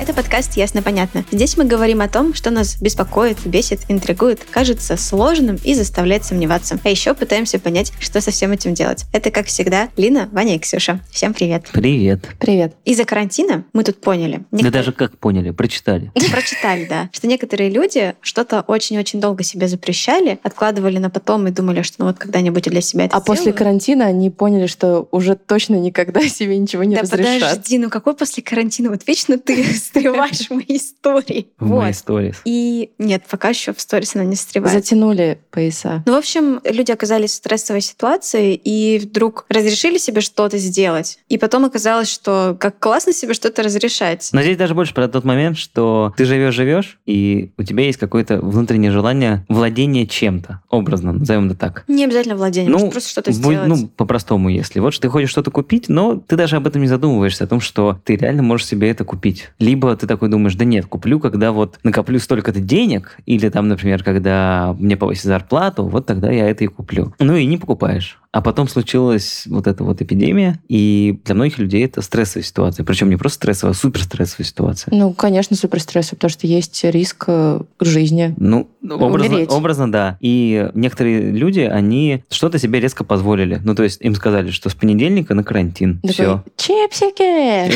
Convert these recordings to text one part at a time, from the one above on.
Это подкаст «Ясно-понятно». Здесь мы говорим о том, что нас беспокоит, бесит, интригует, кажется сложным и заставляет сомневаться. А еще пытаемся понять, что со всем этим делать. Это, как всегда, Лина, Ваня и Ксюша. Всем привет. Привет. Привет. Из-за карантина мы тут поняли. Да некоторые- даже как поняли, прочитали. Прочитали, да, что некоторые люди что-то очень-очень долго себе запрещали, откладывали на потом и думали, что ну вот когда-нибудь для себя это А после карантина они поняли, что уже точно никогда себе ничего не Да разрешат. подожди, ну какой после карантина? Вот вечно ты встреваешь в мои истории. В Вот. моей сторис. И нет, пока еще в сторис она не встревает. Затянули пояса. Ну, в общем, люди оказались в стрессовой ситуации и вдруг разрешили себе что-то сделать. И потом оказалось, что как классно себе что-то разрешать. Но здесь даже больше про тот момент, что ты живешь-живешь, и у тебя есть какое-то внутреннее желание владения чем-то, образно, назовем это так. Не обязательно владение, Ну, может просто что-то будь- сделать. ну, по-простому, если. Вот что ты хочешь что-то купить, но ты даже об этом не задумываешься, о том, что ты реально можешь себе это купить. Либо ты такой думаешь, да нет, куплю, когда вот накоплю столько-то денег, или там, например, когда мне повысят зарплату, вот тогда я это и куплю. Ну и не покупаешь. А потом случилась вот эта вот эпидемия, и для многих людей это стрессовая ситуация. Причем не просто стрессовая, а суперстрессовая ситуация. Ну, конечно, супер стрессово, потому что есть риск э, жизни. Ну, образно, Умереть. образно, да. И некоторые люди, они что-то себе резко позволили. Ну, то есть им сказали, что с понедельника на карантин. Такой, Все. Чипсики!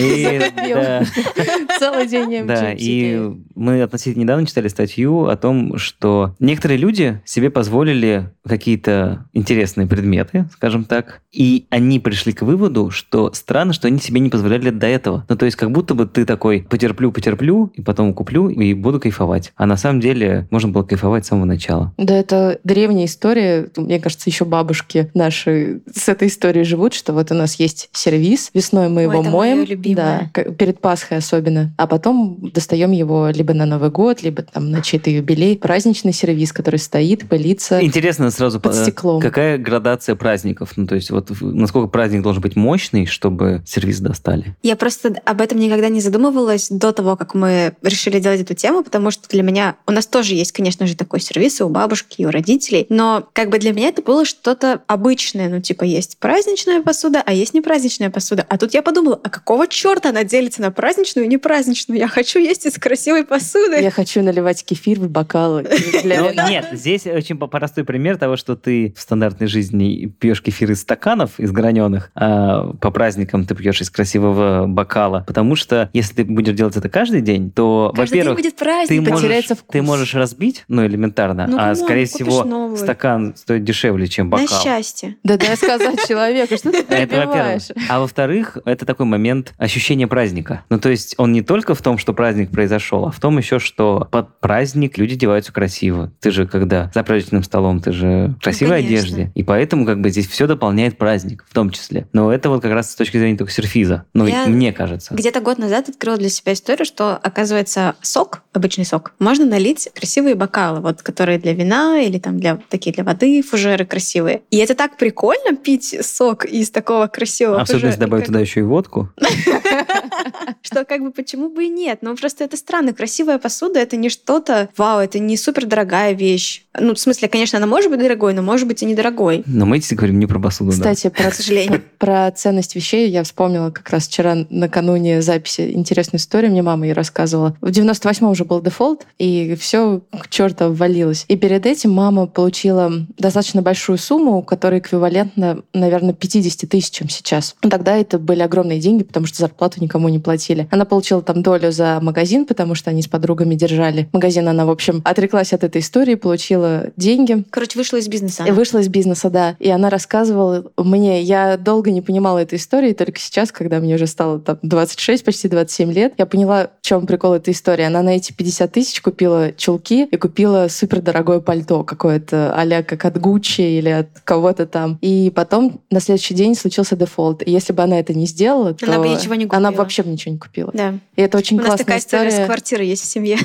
Целый день ем да, и мы относительно недавно читали статью о том, что некоторые люди себе позволили какие-то интересные предметы, скажем так, и они пришли к выводу, что странно, что они себе не позволяли до этого. Ну, то есть как будто бы ты такой потерплю, потерплю, и потом куплю, и буду кайфовать. А на самом деле можно было кайфовать с самого начала. Да, это древняя история. Мне кажется, еще бабушки наши с этой историей живут, что вот у нас есть сервис, весной мы Ой, его это моем, да, перед Пасхой особенно, а потом достаем его либо на Новый год, либо там на чей-то юбилей. Праздничный сервис, который стоит, пылится. Интересно сразу, Под э, стеклом. какая градация праздников? Ну, то есть вот насколько праздник должен быть мощный, чтобы сервис достали? Я просто об этом никогда не задумывалась до того, как мы решили делать эту тему, потому что для меня... У нас тоже есть, конечно же, такой сервис и у бабушки, и у родителей, но как бы для меня это было что-то обычное. Ну, типа, есть праздничная посуда, а есть непраздничная посуда. А тут я подумала, а какого черта она делится на праздничную и непраздничную? Я хочу есть из красивой посуды. Я хочу наливать кефир в бокалы. Ну, нет, здесь очень простой пример того, что ты в стандартной жизни пьешь кефир из стаканов, из граненых, а по праздникам ты пьешь из красивого бокала. Потому что если ты будешь делать это каждый день, то, Каждый день во-первых, будет ты праздник. можешь, потеряется вкус. ты можешь разбить, ну, элементарно, Ну, а, come on, скорее всего, новую. стакан стоит дешевле, чем На бокал. счастье. Да дай сказать человеку, что ты Это во-первых. перебиваешь. А во-вторых, это такой момент ощущения праздника. Ну, то есть он не только в том, что праздник произошел, а в том еще, что под праздник люди одеваются красиво. Ты же, когда за праздничным столом, ты же в красивой одежде. И поэтому как бы здесь все дополняет праздник в том числе. Но это вот как раз с точки зрения только серфиза. Ну, Я мне кажется. Где-то год назад открыла для себя историю, что, оказывается, сок, обычный сок, можно налить в красивые бокалы, вот, которые для вина или там для такие для воды, фужеры красивые. И это так прикольно пить сок из такого красивого если фужера. добавить Как- туда еще и водку. Что как бы почему бы и нет? Ну просто это странно. Красивая посуда — это не что-то, вау, это не супер дорогая вещь. Ну, в смысле, конечно, она может быть дорогой, но может быть и недорогой, Но мы здесь говорим не про посуду, да. Кстати, про, к сожалению. про ценность вещей я вспомнила как раз вчера накануне записи интересную историю. Мне мама ее рассказывала. В 98-м уже был дефолт, и все к черту обвалилось. И перед этим мама получила достаточно большую сумму, которая эквивалентна, наверное, 50 тысячам сейчас. Тогда это были огромные деньги, потому что зарплату никому не платили. Она получила там долю за магазин, потому что они с подругами держали магазин. Она, в общем, отреклась от этой истории, получила деньги. Короче, вышла из бизнеса. И вышла из бизнеса, да. И она рассказывала мне, я долго не понимала этой истории, только сейчас, когда мне уже стало там 26, почти 27 лет, я поняла, в чем прикол этой истории. Она на эти 50 тысяч купила чулки и купила супер дорогое пальто какое-то, а как от Гуччи или от кого-то там. И потом на следующий день случился дефолт. И если бы она это не сделала, то Она бы ничего не она бы купила. вообще бы ничего не купила. Да. И это очень У нас классная такая история история. с квартирой есть в семье.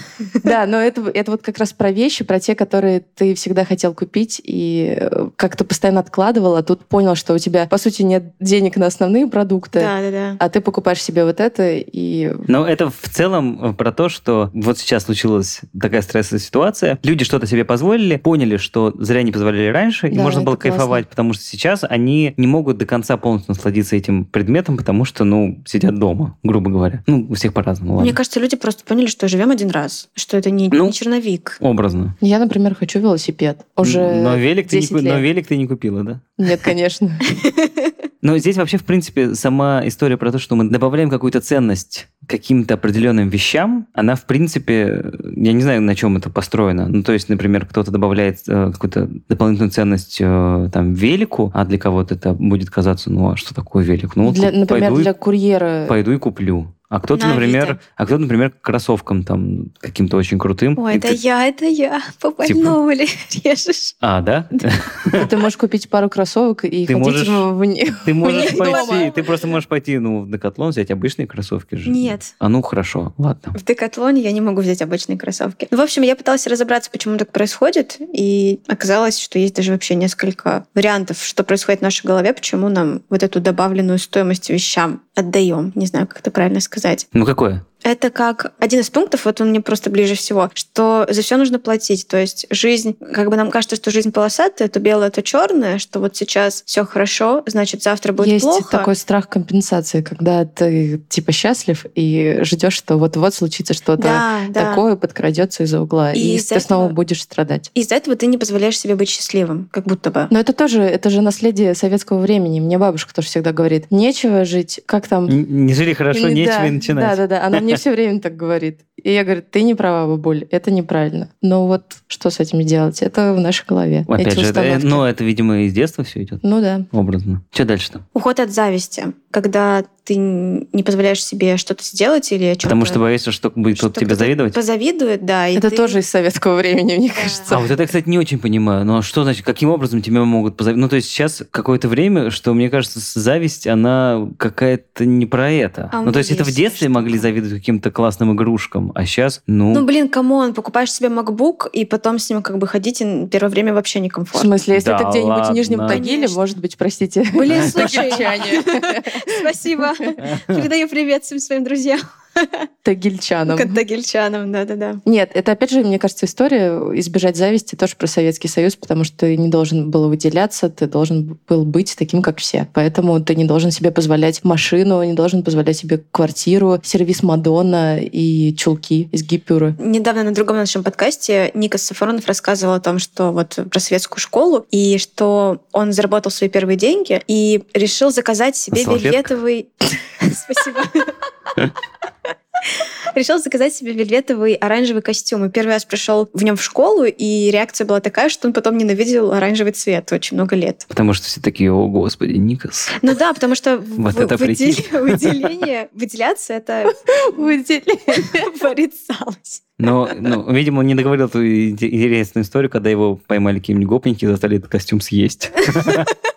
Да, но это, это вот как раз про вещи, про те, которые ты всегда хотел купить и э, как-то постоянно откладывал, а тут понял, что у тебя, по сути, нет денег на основные продукты, Да, да, да. а ты покупаешь себе вот это и... Но это в целом э, про то, что вот сейчас случилась такая стрессовая ситуация. Люди что-то себе позволили, поняли, что зря не позволяли раньше, и Да, можно это было классно. кайфовать, потому что сейчас они не могут до конца полностью насладиться этим предметом, потому что, ну, сидят дома, грубо говоря. Ну, у всех по-разному. Мне кажется, люди просто поняли, что живем один раз, что это не, Ну, не черновик. Образно. Я, например, хочу велосипед. Уже но велик, ты не, 10 ку- но лет. велик ты не купила, да? Нет, конечно. Но здесь вообще, в принципе, сама история про то, что мы добавляем какую-то ценность каким-то определенным вещам, она, в принципе, я не знаю, на чем это построено. Ну, то есть, например, кто-то добавляет э, какую-то дополнительную ценность э, там велику, а для кого-то это будет казаться, ну, а что такое велик? Ну, вот Для- куп- например, пойду, для курьера... пойду и куплю. А кто-то, На например, Авито. а кто-то, например, к кроссовкам там каким-то очень крутым. Ой, это ты- я, это я. По больному ли режешь? А, да? Ты можешь купить пару кроссовок и Ты ходить можешь- в них. Ты можешь пойти, ты просто можешь пойти, ну, в Декатлон взять обычные кроссовки же. Нет. А ну, хорошо, ладно. В Декатлоне я не могу взять обычные кроссовки. Ну, в общем, я пыталась разобраться, почему так происходит, и оказалось, что есть даже вообще несколько вариантов, что происходит в нашей голове, почему нам вот эту добавленную стоимость вещам отдаем. Не знаю, как это правильно сказать. Ну, какое? Это как один из пунктов, вот он мне просто ближе всего, что за все нужно платить. То есть жизнь, как бы нам кажется, что жизнь полосатая, то белое, то черное, что вот сейчас все хорошо, значит завтра будет Есть плохо. такой страх компенсации, когда ты типа счастлив и ждешь, что вот-вот случится что-то да, да. такое, подкрадется из-за угла, И и, из-за ты снова этого- будешь страдать. Из-за этого ты не позволяешь себе быть счастливым, как будто бы. Но это тоже, это же наследие советского времени. Мне бабушка тоже всегда говорит, нечего жить, как там... Н- Не жили хорошо, Или- нечего да, и начинать. Да, да, да. Она мне все время так говорит. И я говорю, ты не права, бабуль, это неправильно. Но вот что с этим делать? Это в нашей голове. Опять эти же, это, ну, это, видимо, из детства все идет, Ну да. образно. Что дальше-то? Уход от зависти, когда ты не позволяешь себе что-то сделать или что-то... Потому что боишься, что будет кто-то тебе завидовать? Позавидует, да. и это ты- тоже из советского времени, мне Да. кажется. А вот это, кстати, не очень понимаю. Ну, а что значит, каким образом тебя могут позавидовать? Ну, то есть сейчас какое-то время, что, мне кажется, зависть, она какая-то не про это. А ну, то есть это в детстве могли завидовать каким-то классным игрушкам, а сейчас, ну... Ну, блин, come on, покупаешь себе MacBook, и потом с ним как бы ходить и первое время вообще В некомфортно. смысле, если Да это где-нибудь в Нижнем. Тагиле, может быть, простите. Блин, слушай, спасибо. Передаю привет всем своим друзьям. Тагильчанам. Тагильчанам, да-да-да. Нет, это опять же, мне кажется, история избежать зависти тоже про Советский Союз, потому что ты не должен был выделяться, ты должен был быть таким, как все. Поэтому ты не должен себе позволять машину, не должен позволять себе квартиру, сервис Мадонна и чулки из гипюры. Недавно на другом нашем подкасте Никас Сафронов рассказывал о том, что вот про советскую школу, и что он заработал свои первые деньги и решил заказать себе Салфетка? вельветовый... Спасибо. Решил заказать себе вельветовый оранжевый костюм. И первый раз пришел в нем в школу, и реакция была такая, что он потом ненавидел оранжевый цвет очень много лет. Потому что все такие, о, господи, Никас. Ну да, потому что в- Вот это выдел- выделение, выделяться это порицалось. Но, ну, видимо, он не договорил эту инте- интересную историю, когда его поймали какие-нибудь гопники и заставили этот костюм съесть.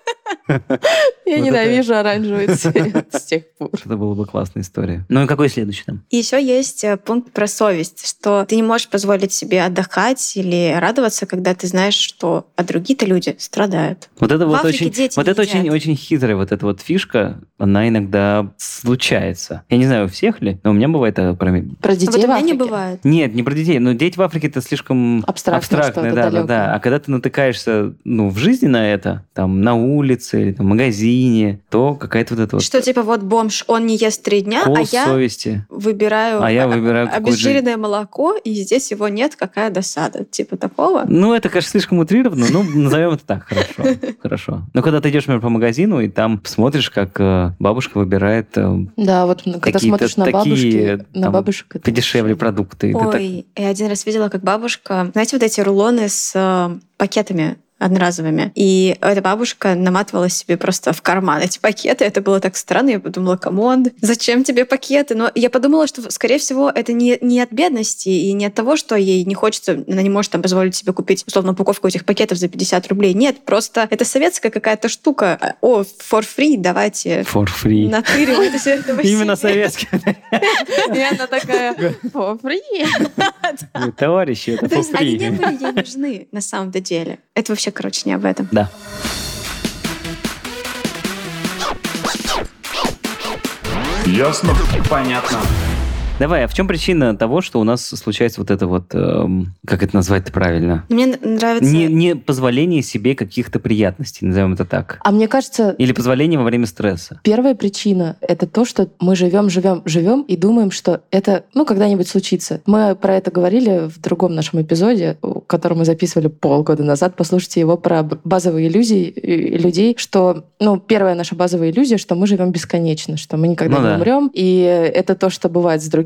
Я ненавижу оранжевый цвет с тех пор. Это была бы классная история. Ну и какой следующий там? Еще есть э, пункт про совесть, что ты не можешь позволить себе отдохать или радоваться, когда ты знаешь, что а другие-то люди страдают. Вот это вот очень, вот это очень, очень хитрая вот эта вот фишка, она иногда случается. Я не знаю, у всех ли, но у меня бывает это про... Про А детей вот у меня не бывает. Нет, не про детей, но дети в Африке это слишком Абстрактное да, да, да. А когда ты натыкаешься, ну, в жизни на это, там, на улице или там, в магазине, то какая-то вот эта вот Что типа вот бомж, он не ест три дня, а я совести. выбираю, А я выбираю обезжиренное молоко, и здесь его нет, какая досада. Типа такого. Ну, это, конечно, слишком утрировано, но назовем это так, хорошо. Хорошо. Но когда ты идешь, например, по магазину, и там смотришь, как э, бабушка выбирает э, Да, вот когда смотришь на бабушки, на бабушек... это подешевле продукты. Ой, я один раз видела, как бабушка... Знаете, вот эти рулоны с э, пакетами одноразовыми. И эта бабушка наматывала себе просто в карман эти пакеты. Это было так странно. Я подумала, come on, зачем тебе пакеты? Но я подумала, что, скорее всего, это не, не от бедности и не от того, что ей не хочется, она не может там позволить себе купить, условно, упаковку этих пакетов за 50 рублей. Нет, просто это советская какая-то штука. О, for free, давайте For free. натыривайте этого Именно себе. советский. И она такая, «О, привет!» Товарищи, это То for есть они не free. были ей нужны на самом-то деле. Это вообще, короче, не об этом. Да. Ясно? Понятно. Давай, а в чем причина того, что у нас случается вот это вот, эм, как это назвать-то правильно? Мне нравится... Не, не позволение себе каких-то приятностей, назовем это так. А мне кажется, Или позволение во время стресса. Первая причина — это то, что мы живем, живем, живем и думаем, что это, ну, когда-нибудь случится. Мы про это говорили в другом нашем эпизоде, который мы записывали полгода назад. Послушайте его про базовые иллюзии э, людей, что, ну, первая наша базовая иллюзия, что мы живем бесконечно, что мы никогда Ну не да. умрем, и это то, что бывает с другими,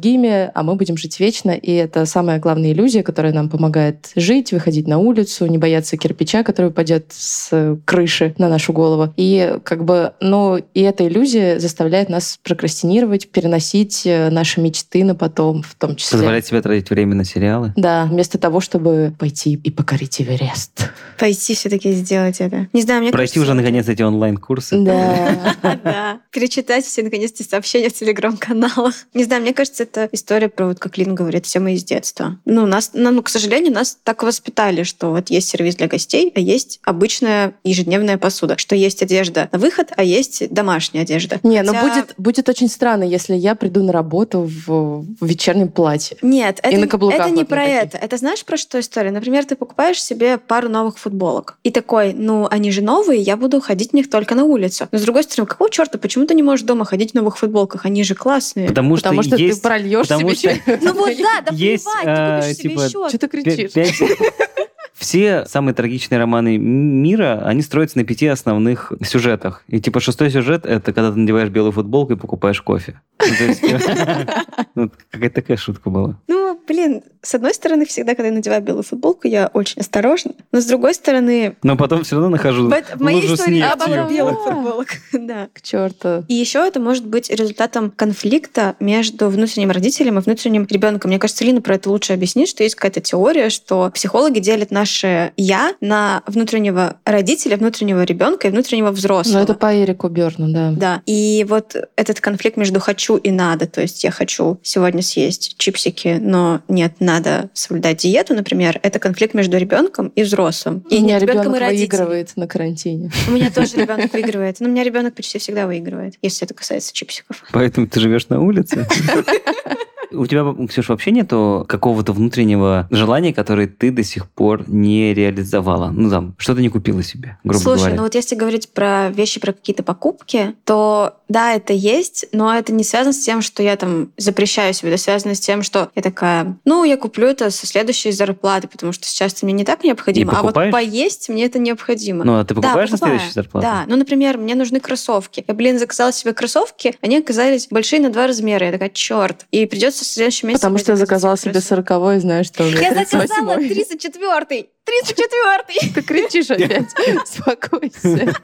а мы будем жить вечно, и это самая главная иллюзия, которая нам помогает жить, выходить на улицу, не бояться кирпича, который упадет с крыши на нашу голову. И как бы, ну, и эта иллюзия заставляет нас прокрастинировать, переносить э, наши мечты на потом, в том числе. Позволять себе тратить время на сериалы. Да, вместо того, чтобы пойти и покорить Эверест. Пойти все-таки сделать это. Не знаю, мне Пройти уже кажется, наконец эти онлайн-курсы. Да. Да. Перечитать все наконец-то сообщения в телеграм-каналах. Не знаю, мне кажется, это история про, вот как Лин говорит, все мы из детства. Ну, нас, ну, к сожалению, нас так воспитали, что вот есть сервис для гостей, а есть обычная ежедневная посуда. Что есть одежда на выход, а есть домашняя одежда. Не, ну Хотя- будет, будет очень странно, если я приду на работу в, в вечернем платье. Нет, это, на каблуках это не вот про это. Это знаешь про что история? Например, ты покупаешь себе пару новых футболок. И такой, ну, они же новые, я буду ходить в них только на улицу. Но с другой стороны, какого черта, почему ты не можешь дома ходить в новых футболках? Они же классные. Потому что, Потому что есть... ты прольешь потому себе что-. Ну вот да, да Есть, плевать, ты купишь себе типа, еще. Что ты кричишь? Все самые трагичные романы мира, они строятся на пяти основных сюжетах. И типа шестой сюжет — это когда ты надеваешь белую футболку и покупаешь кофе. Ну, есть, ну, Какая-то такая шутка была. Ну, блин, с одной стороны, всегда, когда я надеваю белую футболку, я очень осторожна. Но с другой стороны, Но потом все равно нахожу в, моей истории наоборот белых Да. футболок. да. К черту. И еще это может быть результатом конфликта между внутренним родителем и внутренним ребенком. Мне кажется, Лина про это лучше объяснит, что есть какая-то теория, что психологи делят наше я на внутреннего родителя, внутреннего ребенка и внутреннего взрослого. Ну, это по Эрику Берну, да. Да. И вот этот конфликт между хочу и надо, то есть я хочу сегодня съесть чипсики, но нет, надо соблюдать диету, например, это конфликт между ребенком и взрослым. И У меня нет, ребенком и родителем. выигрывает на карантине. У меня тоже ребенок выигрывает. Но у меня ребенок почти всегда выигрывает, если это касается чипсиков. Поэтому ты живешь на улице? У тебя, Ксюша, вообще нету какого-то внутреннего желания, которое ты до сих пор не реализовала? Ну, там, что-то не купила себе, грубо Слушай, говоря. ну вот если говорить про вещи, про какие-то покупки, то да, это есть, но это не связано с тем, что я там запрещаю себе, это связано с тем, что я такая, ну, я куплю это со следующей зарплаты, потому что сейчас это мне не так необходимо, И а вот покупаешь? поесть мне это необходимо. Ну, а ты Да, покупаешь на покупаю. следующую зарплату? Да, ну, например, мне нужны кроссовки. Я, блин, заказала себе кроссовки, они оказались большие на два размера. Я такая, черт. И придется в следующем месяце... Потому что я заказала себе сороковой, знаешь, что уже Я заказала 38-й. 34-й! 34-й! Ты кричишь опять. Успокойся.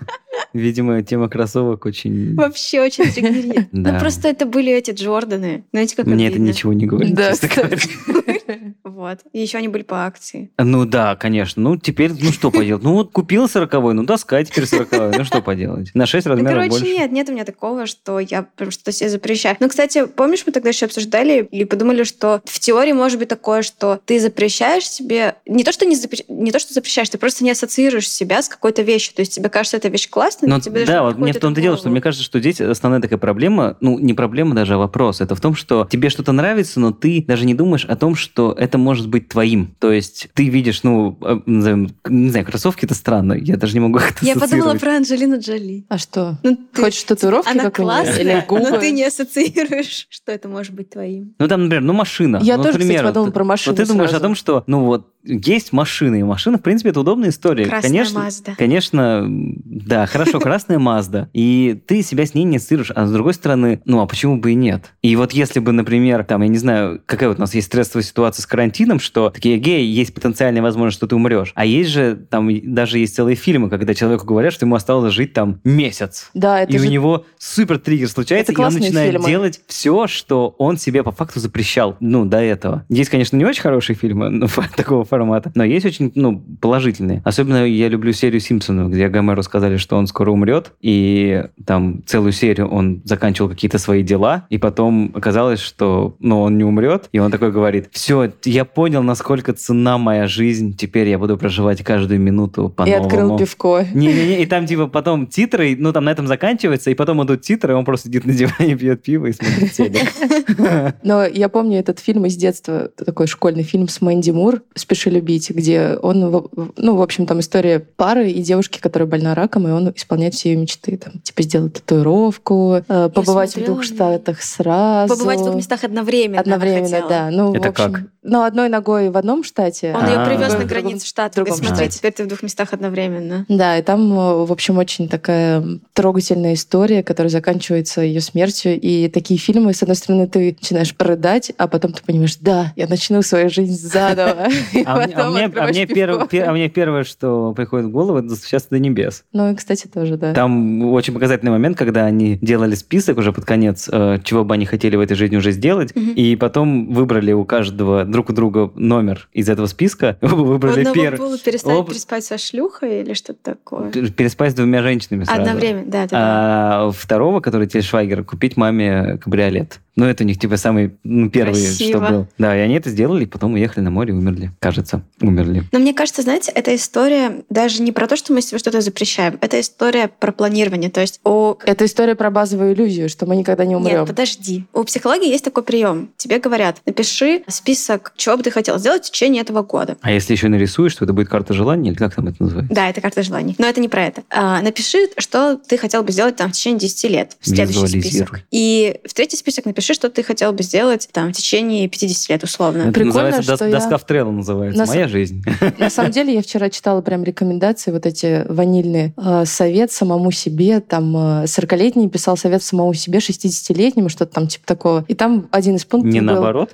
Видимо, тема кроссовок очень... Вообще очень триггерит. Да. Ну, просто это были эти Джорданы. Знаете, как Мне это ничего не говорит, Да, честно говоря. Вот. И еще они были по акции. Ну да, конечно. Ну теперь, ну что поделать? Ну вот купил сороковой, ну доска теперь сороковой. Ну что поделать? На 6 Ну, размеров короче, больше. нет, нет у меня такого, что я прям что-то себе запрещаю. Ну, кстати, помнишь, мы тогда еще обсуждали и подумали, что в теории может быть такое, что ты запрещаешь себе... Не то, что, не, запре- не то, что запрещаешь, ты просто не ассоциируешь себя с какой-то вещью. То есть тебе кажется эта вещь классной, но Ну, тебе даже да, вот мне в том-то дело, что мне кажется, что здесь основная такая проблема, ну, не проблема даже, а вопрос. Это в том, что тебе что-то нравится, но ты даже не думаешь о том, что это может быть твоим. То есть ты видишь, ну, э, назовем, не знаю, кроссовки это странно, я даже не могу их Я подумала про Анджелину Джоли. А что? Ну, ты- Хочешь татуировки Она какой-нибудь? классная, Или губы? но ты не ассоциируешь, что это может быть твоим. Ну, там, например, ну, машина. Я ну, тоже, например, кстати, подумала вот- про машину Вот ты думаешь сразу. о том, что, ну, вот, есть машины, удобные машины. В принципе, это удобная история. Красная конечно, Мазда. Конечно, да, хорошо, красная Мазда. И ты себя с ней не ассоциируешь. А с другой стороны, ну а почему бы и нет? И вот если бы, например, там, я не знаю, какая вот у нас есть стрессовая ситуация с карантином, что такие, гей, есть потенциальная возможность, что ты умрешь. А есть же, там, даже есть целые фильмы, когда человеку говорят, что ему осталось жить там месяц. Да, это и же у него супер триггер случается, и он начинает фильмы. делать все, что он себе по факту запрещал, ну, до этого. Есть, конечно, не очень хорошие фильмы ну, такого формата, но есть очень, ну, положительные. Особенно я люблю серию Симпсонов, где Гомеру сказали, что он скоро умрет, и там целую серию он заканчивал какие-то свои дела, и потом оказалось, что, ну, он не умрет, и он такой говорит, все, я понял, насколько цена моя жизнь, теперь я буду проживать каждую минуту И по-новому. открыл пивко. Не-не-не, и там типа потом титры, ну там на этом заканчивается, и потом идут титры, и он просто сидит на диване, пьет пиво и смотрит телек. Но я помню этот фильм из детства, такой школьный фильм с Мэнди Мур «Спеши любить», где он, ну, в общем, там история пары и девушки, которая больна раком, и он исполняет все ее мечты. Там, типа, сделать татуировку, э, побывать в двух штатах сразу. Побывать в двух местах одновременно. Одновременно, да. Ну, Это в общем, как? Ну, одной ногой в одном штате. Он А, ее в привез на границу штата. другом смотри, штате. теперь ты в двух местах одновременно. Да, и там, э, в общем, очень такая трогательная история, которая заканчивается ее смертью. И такие фильмы, с одной стороны, ты начинаешь рыдать, а потом ты понимаешь, да, я начну свою жизнь заново. А мне, а а мне а первое, что приходит в голову, это «Достучаться до небес». Ну и, кстати, тоже, да. Там очень показательный момент, когда они делали список уже под конец, э, чего бы они хотели в этой жизни уже сделать, и потом выбрали у каждого друг у друга номер из этого списка. Оба выбрали одного первый. было перестать Оба- переспать со шлюхой или что-то такое. Переспать с двумя женщинами сразу. Одновременно, да, да, да. А второго, который Тель Швайгер, купить маме кабриолет. Ну, это у них типа самый ну, первый, Красиво. что был. Да, и они это сделали, и потом уехали на море и умерли. Кажется, умерли. Но мне кажется, знаете, эта история даже не про то, что мы себе что-то запрещаем. Это история про планирование. То есть у Это история про базовую иллюзию, что мы никогда не умрем. Нет, подожди. У психологии есть такой прием. Тебе говорят, напиши список, чего бы ты хотел сделать в течение этого года. А если еще нарисуешь, то это будет карта желаний, или как там это называется? Да, это карта желаний. Но это не про это. А, напиши, что ты хотел бы сделать там в течение 10 лет. В следующий список. И в третий список напиши, что ты хотел бы сделать там в течение 50 лет условно. Это Прикольно, называется что дос- я- доска в Трелло называется. На с- Моя жизнь. На самом деле, я вчера читала прям рекомендации, вот эти ванильные. Э, Совет самому себе, там, э, 40-летний писал совет самому себе, 60-летнему, что-то там типа такого. И там один из пунктов Не был... наоборот.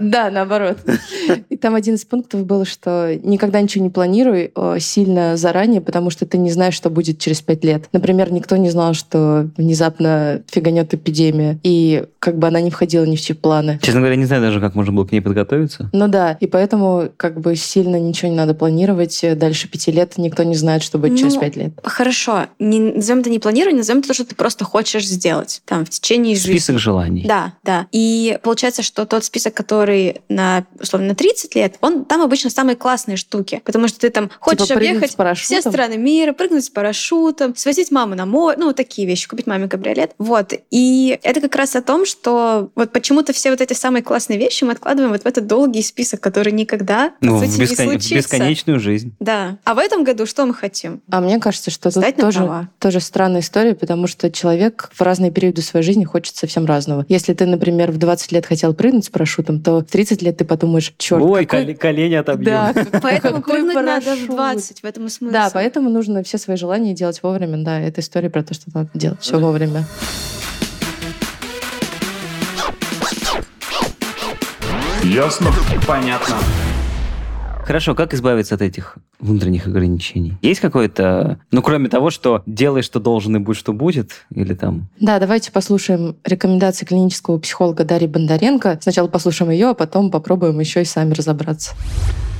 Да, наоборот. И там один из пунктов был, что никогда ничего не планируй э, сильно заранее, потому что ты не знаешь, что будет через пять лет. Например, никто не знал, что внезапно фиганет эпидемия, и как бы она не входила ни в чьи планы. Честно говоря, не знаю даже, как можно было к ней подготовиться. Ну да, и поэтому как бы сильно ничего не надо планировать. Дальше пяти лет никто не знает, что будет через Ну, пять лет. Хорошо. Не назовем это не планирование, назовем это то, что ты просто хочешь сделать там в течение жизни. Список желаний. Да, да. И получается, что тот список, который на, условно, на 30 лет, он там обычно самые классные штуки. Потому что ты там хочешь Типа объехать все страны мира, прыгнуть с парашютом, свозить маму на море, ну, вот такие вещи, купить маме кабриолет. Вот. И это как раз о том, что вот почему-то все вот эти самые классные вещи мы откладываем вот в этот долгий список, который никогда, по Ну, в, сути, бескон- не в случится. бесконечную жизнь. Да. А в этом году что мы хотим? А мне кажется, что на тоже, права. тоже странная история, потому что человек в разные периоды своей жизни хочет совсем разного. Если ты, например, в 20 лет хотел прыгнуть с парашютом, то в 30 лет ты подумаешь, черт, Ой, какой... коле- колени отобьем. Да, Поэтому прыгнуть надо в парашют. 20, в этом и смысл. Да, поэтому нужно все свои желания делать вовремя. Да, это история про то, что надо делать все вовремя. Ясно? Понятно. Хорошо, как избавиться от этих внутренних ограничений? Есть какое-то, ну, кроме того, что делай, что должен, и будь, что будет, или там... Да, давайте послушаем рекомендации клинического психолога Дарьи Бондаренко. Сначала послушаем ее, а потом попробуем еще и сами разобраться.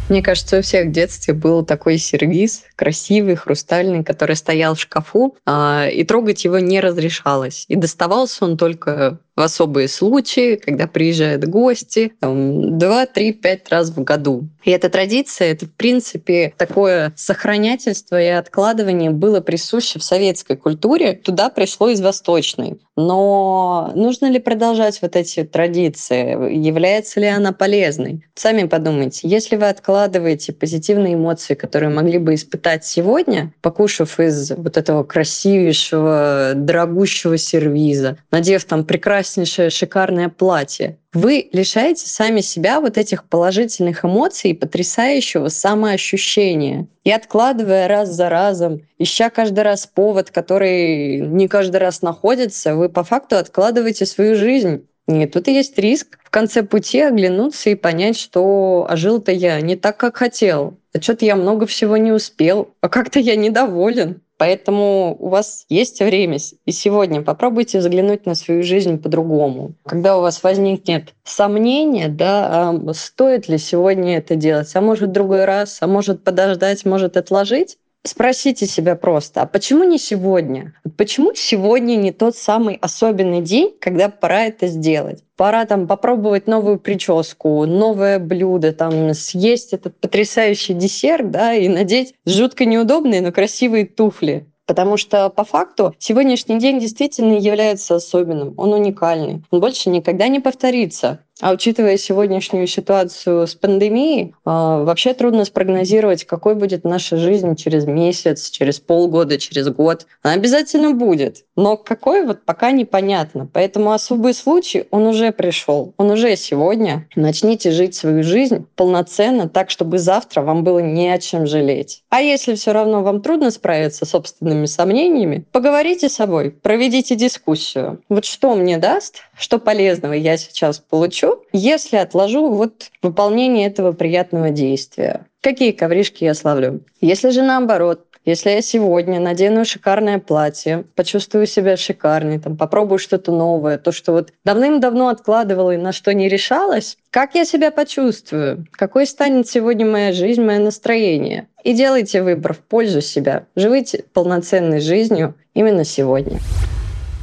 Мне кажется, у всех в детстве был такой сервиз, красивый, хрустальный, который стоял в шкафу, а, и трогать его не разрешалось. И доставался он только в особые случаи, когда приезжают гости, там, два, три, пять раз в году. И эта традиция, это, в принципе, такое сохранятельство и откладывание было присуще в советской культуре. Туда пришло из восточной. Но нужно ли продолжать вот эти традиции? Является ли она полезной? Сами подумайте, если вы откладываете позитивные эмоции, которые могли бы испытать сегодня, покушав из вот этого красивейшего, дорогущего сервиза, надев там прекраснейший прекраснейшее, шикарное платье. Вы лишаете сами себя вот этих положительных эмоций и потрясающего самоощущения. И откладывая раз за разом, ища каждый раз повод, который не каждый раз находится, вы по факту откладываете свою жизнь. И тут есть риск в конце пути оглянуться и понять, что а жил-то я не так, как хотел. А что-то я много всего не успел, а как-то я недоволен. Поэтому у вас есть время и сегодня попробуйте заглянуть на свою жизнь по-другому. Когда у вас возникнет сомнение, да, а стоит ли сегодня это делать, а может другой раз, а может подождать, может отложить, Спросите себя просто, а почему не сегодня? Почему сегодня не тот самый особенный день, когда пора это сделать? Пора там попробовать новую прическу, новое блюдо, там съесть этот потрясающий десерт, да, и надеть жутко неудобные, но красивые туфли. Потому что по факту сегодняшний день действительно является особенным, он уникальный, он больше никогда не повторится. А учитывая сегодняшнюю ситуацию с пандемией, а, вообще трудно спрогнозировать, какой будет наша жизнь через месяц, через полгода, через год. Она обязательно будет. Но какой вот пока непонятно. Поэтому особый случай, он уже пришел. Он уже сегодня. Начните жить свою жизнь полноценно, так, чтобы завтра вам было не о чем жалеть. А если все равно вам трудно справиться с собственными сомнениями, поговорите с собой, проведите дискуссию. Вот что мне даст, что полезного я сейчас получу, если отложу вот выполнение этого приятного действия. Какие ковришки я славлю? Если же наоборот, если я сегодня надену шикарное платье, почувствую себя шикарной, там, попробую что-то новое, то, что вот давным-давно откладывала и на что не решалась, как я себя почувствую? Какой станет сегодня моя жизнь, мое настроение? И делайте выбор в пользу себя. Живите полноценной жизнью именно сегодня.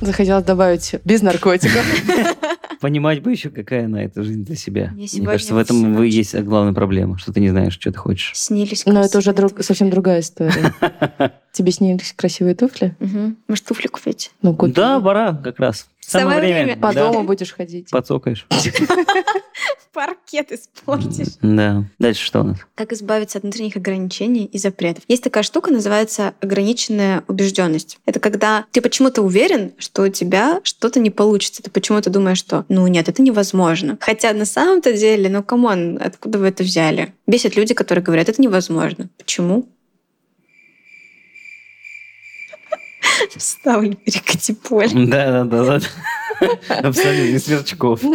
Захотелось добавить без наркотиков. Понимать бы еще, какая она эта жизнь для себя. Мне, кажется, в этом вы есть главная проблема, что ты не знаешь, что ты хочешь. Снились Но это уже друг, совсем другая история. Тебе снились красивые туфли? Может, туфли купить? Ну. Да, пора как раз. Самое, время. время. По да. дому будешь ходить. Поцокаешь. Паркет испортишь. Да. Дальше что у нас? Как избавиться от внутренних ограничений и запретов. Есть такая штука, называется ограниченная убежденность. Это когда ты почему-то уверен, что у тебя что-то не получится. Ты почему-то думаешь, что ну нет, это невозможно. Хотя на самом-то деле, ну come on, откуда вы это взяли? Бесят люди, которые говорят, это невозможно. Почему? Вставлю перекати поле. Да, да, да. Абсолютно, не сверчков.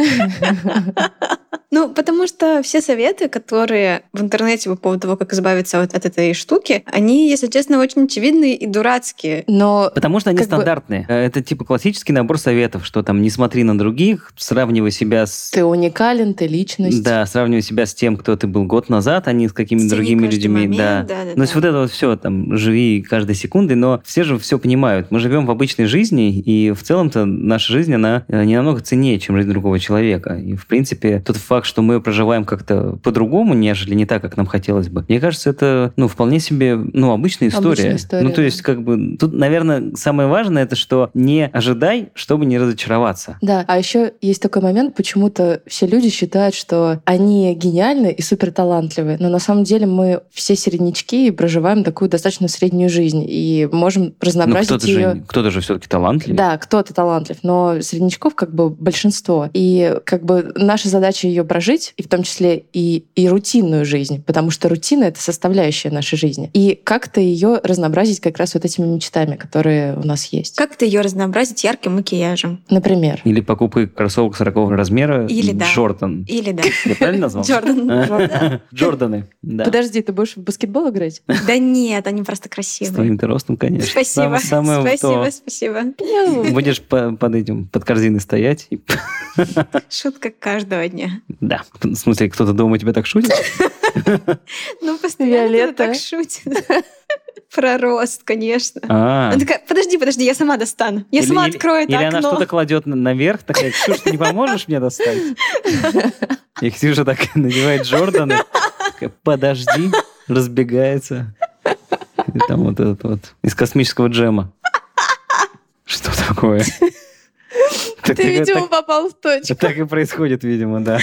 Ну, потому что все советы, которые в интернете по поводу того, как избавиться от, от этой штуки, они, если честно, очень очевидные и дурацкие. Но Потому что они стандартные. Бы... Это типа классический набор советов, что там не смотри на других, сравнивай себя с... Ты уникален, ты личность. Да, сравнивай себя с тем, кто ты был год назад, а не с какими-то другими людьми. Момент, да. да, да. Ну, то есть вот это вот все, там, живи каждой секундой, но все же все понимают. Мы живем в обычной жизни, и в целом-то наша жизнь, она э, не намного ценнее, чем жизнь другого человека. И, в принципе, тот факт, что мы проживаем как-то по-другому, нежели не так, как нам хотелось бы, мне кажется, это, ну, вполне себе, ну, обычная история. Обычная история ну, то есть, как бы, тут, наверное, самое важное, это что не ожидай, чтобы не разочароваться. Да, а еще есть такой момент, почему-то все люди считают, что они гениальны и супер талантливы, но на самом деле мы все середнячки и проживаем такую достаточно среднюю жизнь и можем разнообразить ну, кто-то ее. Же, кто-то же все-таки талантлив. Да, кто-то талантлив, но среднячков как бы большинство. И как бы наша задача ее прожить, и в том числе и, и рутинную жизнь, потому что рутина — это составляющая нашей жизни. И как-то ее разнообразить как раз вот этими мечтами, которые у нас есть. Как-то ее разнообразить ярким макияжем. Например. Или покупкой кроссовок 40 размера. Или да. Джордан. Или да. Я правильно назвал? Джордан. Джорданы. Да. Подожди, ты будешь в баскетбол играть? Да нет, они просто красивые. С твоим ростом, конечно. Спасибо. Спасибо, спасибо. Будешь под этим, под корзиной стоять. Шутка каждого дня. Да. В смысле, кто-то дома у тебя так шутит? Ну, постоянно так шутит. Про рост, конечно. А. Она такая, подожди, подожди, я сама достану. Я сама открою это Или она что-то кладет наверх, такая, Ксюша, ты не поможешь мне достать? И Ксюша так надевает Джорданы, подожди, разбегается. И там вот этот вот из космического джема. Что такое? Ты, видимо, попал в точку. Так и происходит, видимо, да.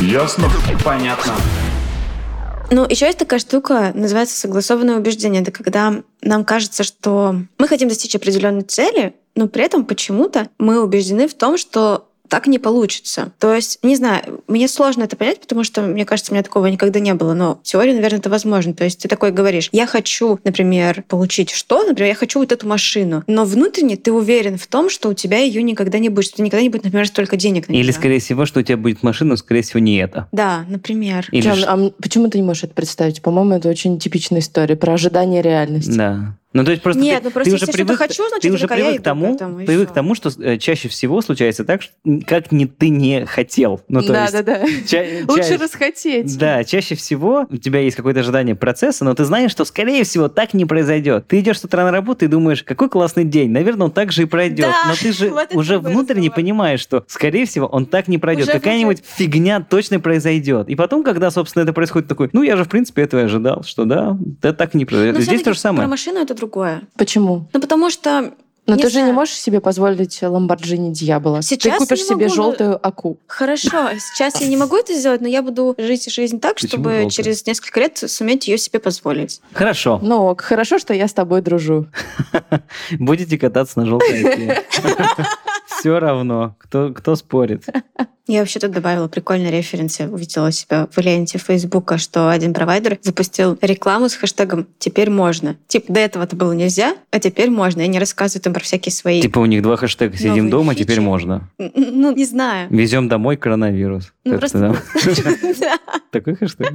Ясно? Понятно. Ну, еще есть такая штука, называется согласованное убеждение. Это когда нам кажется, что мы хотим достичь определенной цели, но при этом почему-то мы убеждены в том, что так не получится. То есть, не знаю, мне сложно это понять, потому что, мне кажется, у меня такого никогда не было, но в теории, наверное, это возможно. То есть ты такой говоришь, я хочу, например, получить что? Например, я хочу вот эту машину, но внутренне ты уверен в том, что у тебя ее никогда не будет, что никогда не будет, например, столько денег на Или, скорее всего, что у тебя будет машина, но, скорее всего, не это. Да, например. Или ш- а почему ты не можешь это представить? По-моему, это очень типичная история про ожидание реальности. Да. Ну, то есть просто Нет, ты, ну просто ты уже если что-то привык, хочу, значит, ты уже привык к тому, к этому, привык к тому, что э, чаще всего случается так, что, как не ты не хотел. Ну, то да, есть, да, да. ча- Лучше ча- расхотеть. Да, чаще всего у тебя есть какое-то ожидание процесса, но ты знаешь, что, скорее всего, так не произойдет. Ты идешь с утра на работу и думаешь, какой классный день, наверное, он так же и пройдет. Да, но ты же вот уже внутренне разговор. понимаешь, что, скорее всего, он так не пройдет. Уже Какая-нибудь фигня точно произойдет. И потом, когда, собственно, это происходит, такой, ну, я же, в принципе, этого и ожидал, что да, это так не произойдет. Но Здесь то же самое. Про машину это другое. Почему? Ну, потому что Но Не ты же не знаю. можешь себе позволить Ламборджини Дьявола. Сейчас ты купишь не себе могу, желтую аку. Хорошо, сейчас я не могу это сделать, но я буду жить жизнь так, Почему чтобы желтая? через несколько лет суметь ее себе позволить. Хорошо. Ну, ок, хорошо, что я с тобой дружу. Будете кататься на желтой оке. Все равно. Кто, кто спорит? Я вообще тут добавила прикольный референс. Я увидела у себя в ленте Фейсбука, что один провайдер запустил рекламу с хэштегом «Теперь можно». Типа, до этого это было нельзя, а теперь можно. И они рассказывают им про всякие свои... Типа у них два хэштега «Сидим дома», фичи. теперь можно. Ну, не знаю. Везем домой коронавирус. Ну, просто-. Такой хэштег?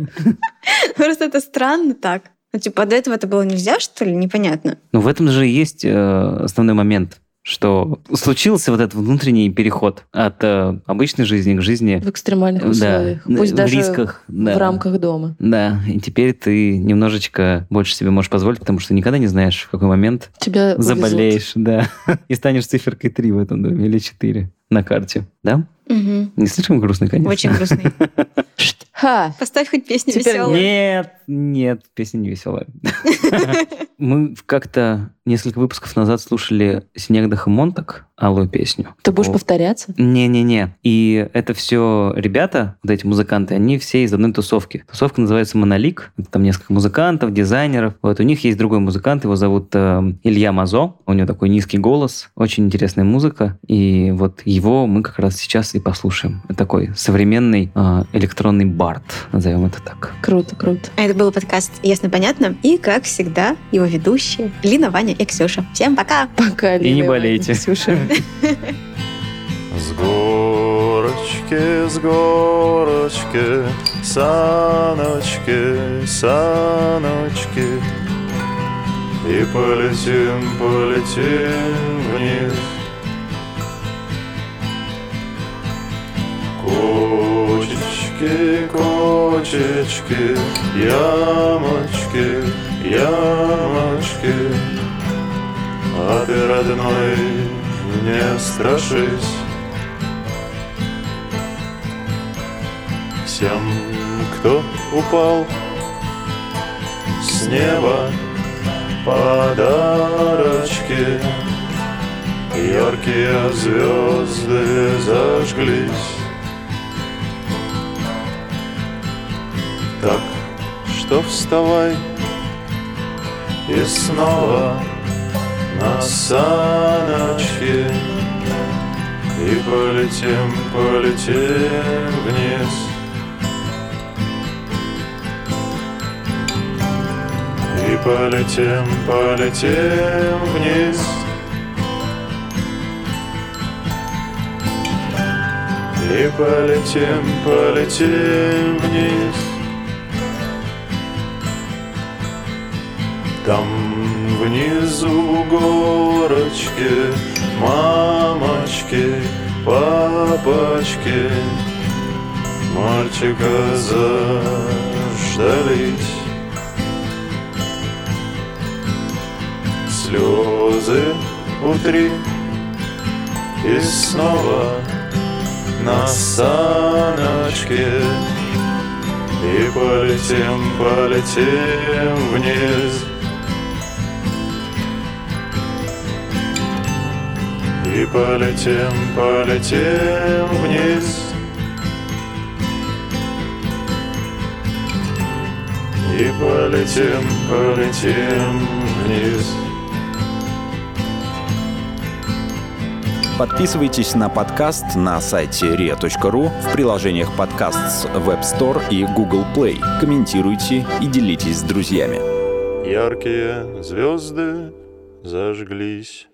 Просто это странно так. Ну, типа, до этого это было нельзя, что ли? Непонятно. Ну, в этом же и есть э, основной момент, что случился вот этот внутренний переход от э, обычной жизни к жизни В экстремальных да, условиях. Пусть в даже рисках. да. в рамках дома. Да, и теперь ты немножечко больше себе можешь позволить, потому что никогда не знаешь, в какой момент Тебя увезут. заболеешь, да, и станешь циферкой 3 в этом доме или 4 на карте, да? Мгм. Не слишком грустный, конечно. Очень грустный. Ха! Поставь хоть песню Теперь веселую. Нет, нет, песня не веселая. Мы как-то несколько выпусков назад слушали Снегдах и Монтак, алую песню. Ты будешь О, повторяться? Не-не-не. И это все ребята, вот эти музыканты, они все из одной тусовки. Тусовка называется «Монолик». Это там несколько музыкантов, дизайнеров. Вот у них есть другой музыкант, его зовут э, Илья Мазо. У него такой низкий голос, очень интересная музыка. И вот его мы как раз сейчас и послушаем. Это такой современный э, электронный бард, назовем это так. Круто, круто. А Это был подкаст «Ясно-понятно». И, как всегда, его ведущие Лина, Ваня и Ксюша. Всем пока! Пока, И не Лина, болейте. Ксюша. С горочки, с горочки, саночки, саночки. И полетим, полетим вниз. Кочечки, кочечки, ямочки, ямочки. А ты, родной, не страшись. Всем, кто упал с неба Подарочки. Яркие звезды зажглись Так что вставай И снова на саночки И полетим, полетим вниз. И полетим, полетим вниз. И полетим, полетим вниз Там внизу горочки, мамочки, папочки, мальчика заждались. Слезы утри и снова на саночке и полетим, полетим вниз. И полетим, полетим вниз И полетим, полетим вниз. Подписывайтесь на подкаст на сайте ria.ru в приложениях подкаст с Web Store и Google Play. Комментируйте и делитесь с друзьями. Яркие звезды зажглись.